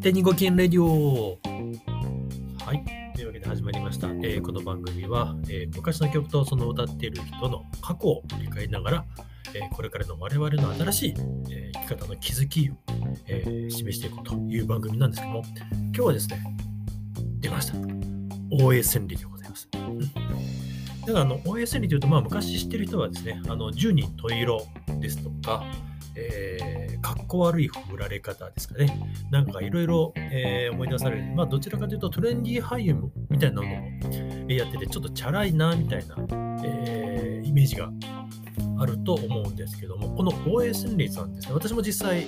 手にごきげんレディオはい。というわけで始まりました。えーこの番組は、えー昔の曲とその歌っている人の過去を振り返りながら、えーこれからの我々の新しい、え生き方の気づきを、え示していこうという番組なんですけども、今日はですね、出ました。大江千里でございます。だからあの大江千里というと、まあ、昔知ってる人はですね、あの十人十色ですとか、えー、かっこ悪い振られ方ですかね。なんかいろいろ思い出される。まあ、どちらかというとトレンディー俳優みたいなのもやってて、ちょっとチャラいなみたいな、えーイメージがあると思うんですけども、この大江千里さんですね、私も実際、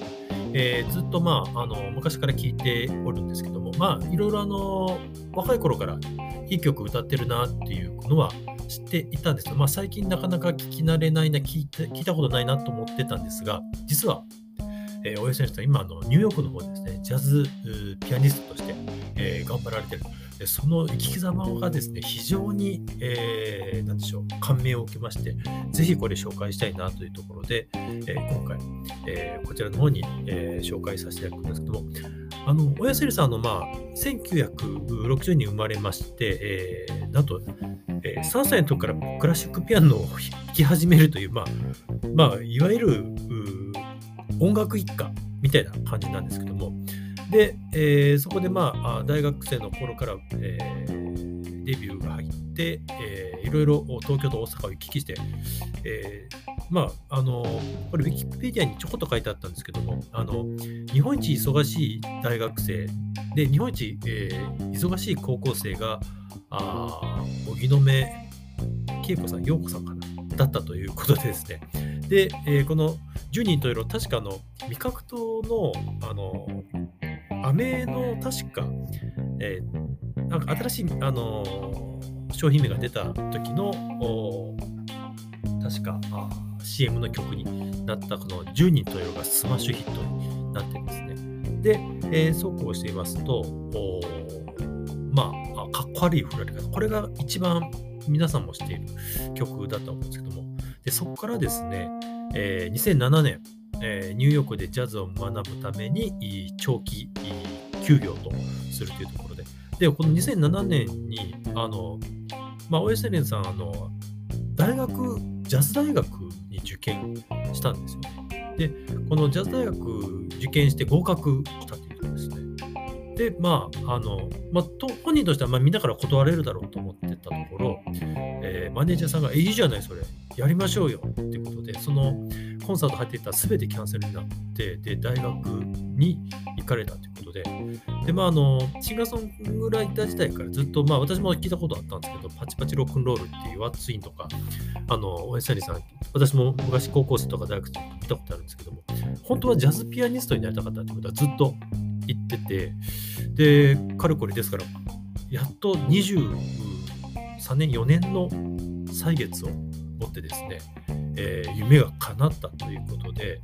えーずっと、まあ、あの昔から聞いておるんですけども、まあ、いろいろあの若い頃からいい曲歌ってるなっていうのは知っていたんですけど、まあ、最近なかなか聞き慣れないな聞いて、聞いたことないなと思ってたんですが、実は、え、大江千里さん、今あの、ニューヨークの方でですね、ジャズピアニストとして、えー頑張られてる。でその生き様がですね、非常に、えーなんでしょう、感銘を受けまして、ぜひこれ紹介したいなというところで、えー今回、えーこちらの方に、えー紹介させていただくんですけども、あの、親セルさんの、まあ、1960年に生まれまして、えーなんと、えー3歳の時からクラシックピアノを弾き始めるという、まあ、まあ、いわゆる音楽一家みたいな感じなんですけども、で、えーそこで、ま、あ大学生の頃から、えーデビューが入って、えーいろいろ東京と大阪を行き来して、えーまあ、あの、これ、ウィキペディアにちょこっと書いてあったんですけども、あの、日本一忙しい大学生で、日本一、えー忙しい高校生が、あー荻野目恵子さん、陽子さんかな、だったということでですね。で、えーこの10人と色、確かの、味覚糖の、あの、飴の確か、えーなんか新しい、あの商品名が出た時の、お確か CM の曲になったこの10人と色がスマッシュヒットになってですね。で、えーそうこうしていますと、おまあ、あかっこ悪い振られ方。これが一番皆さんも知っている曲だと思うんですけども、でそこからですね、えー2007年、えーニューヨークでジャズを学ぶために長期休業とするというところで、で、この2007年に、あの、まあ、大江セレンさん、あの、大学、ジャズ大学に受験したんですよね。で、このジャズ大学受験して合格したということですね。で、まあ、あの、まあ、と本人としては、まあ、みんなから断れるだろうと思ってたところ、えーマネージャーさんが、え、いいじゃない、それ、やりましょうよっていうことで、そのコンサート入っていたすべてキャンセルになって、で、大学に行かれたということで、で、まあ、あの、シンガーソングライター時代からずっと、まあ、私も聞いたことあったんですけど、パチパチロックンロールっていうワッツインとか、あの、おやさりさん、私も昔高校生とか大学生とか見たことあるんですけども、本当はジャズピアニストになりたかったってことはずっと言ってて、で、かれこれですから、やっと23年、4年の歳月を持ってですね、えー夢が叶ったということで、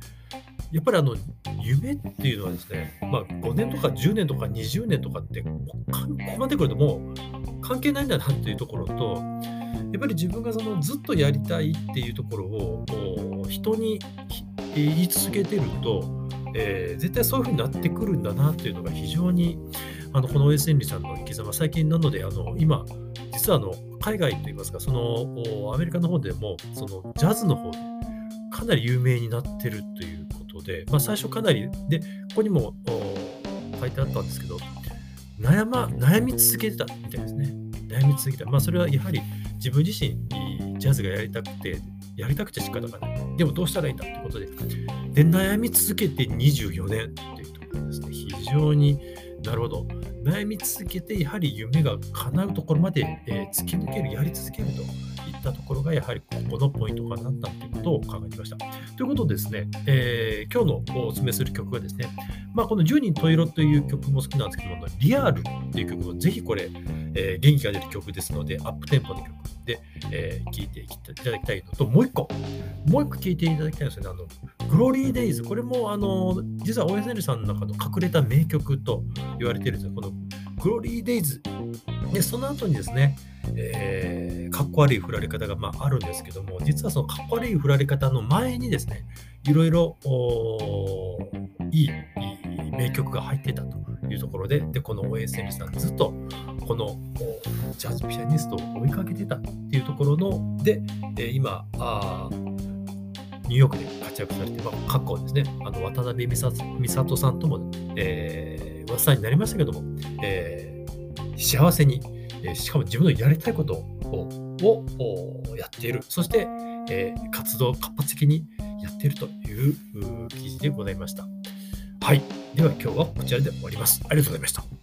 やっぱりあの夢っていうのはですね、まあ、5年とか10年とか20年とかってここまで来るともう関係ないんだなっていうところとやっぱり自分がそのずっとやりたいっていうところをこう人に言い続けてると、えー絶対そういうふうになってくるんだなっていうのが非常にあのこの大江千里さんの生き様最近なのであの今実はあの海外といいますかそのアメリカの方でもそのジャズの方でかなり有名になってるというで、まあ、最初かなりでここにも書いてあったんですけど悩,、ま、悩み続けてたみたいですね。悩み続けた。まあそれはやはり自分自身ジャズがやりたくてやりたくて仕方がない。でもどうしたらいいんだってことで。で悩み続けて24年っていうところですね。非常になるほど。悩み続けてやはり夢が叶うところまで、えー突き抜けるやり続けると。がやはりここのポイントかなったということを考えてました。ということでですね、えー今日のお勧めする曲がですね、まあ、この10人十色という曲も好きなんですけども、リアルっていう曲もぜひこれ、えー元気が出る曲ですので、アップテンポの曲で、えー聴いていただきたいのと、もう一個、もう一個聴いていただきたいんですよね。あのグローリーデイズ、これもあの実は OSL さんの中の隠れた名曲と言われているんですよ。このグローリーデイズ。で、その後にですね、えーかっこ悪い振られ方が、まあ、あるんですけども、実はそのかっこ悪い振られ方の前にですね、いろいろおいいいい名曲が入ってたというところで、で、この応援選手さん、ずっとこのジャズピアニストを追いかけてたっていうところの、で、え今あ、ニューヨークで活躍されて、まあ、過去ですね、あの渡辺美里さんとも、えー、噂になりましたけども、えー、幸せに、えー、しかも自分のやりたいことををやっている。そして、えー、活動を活発的にやっているという記事でございました。はい。では今日はこちらで終わります。ありがとうございました。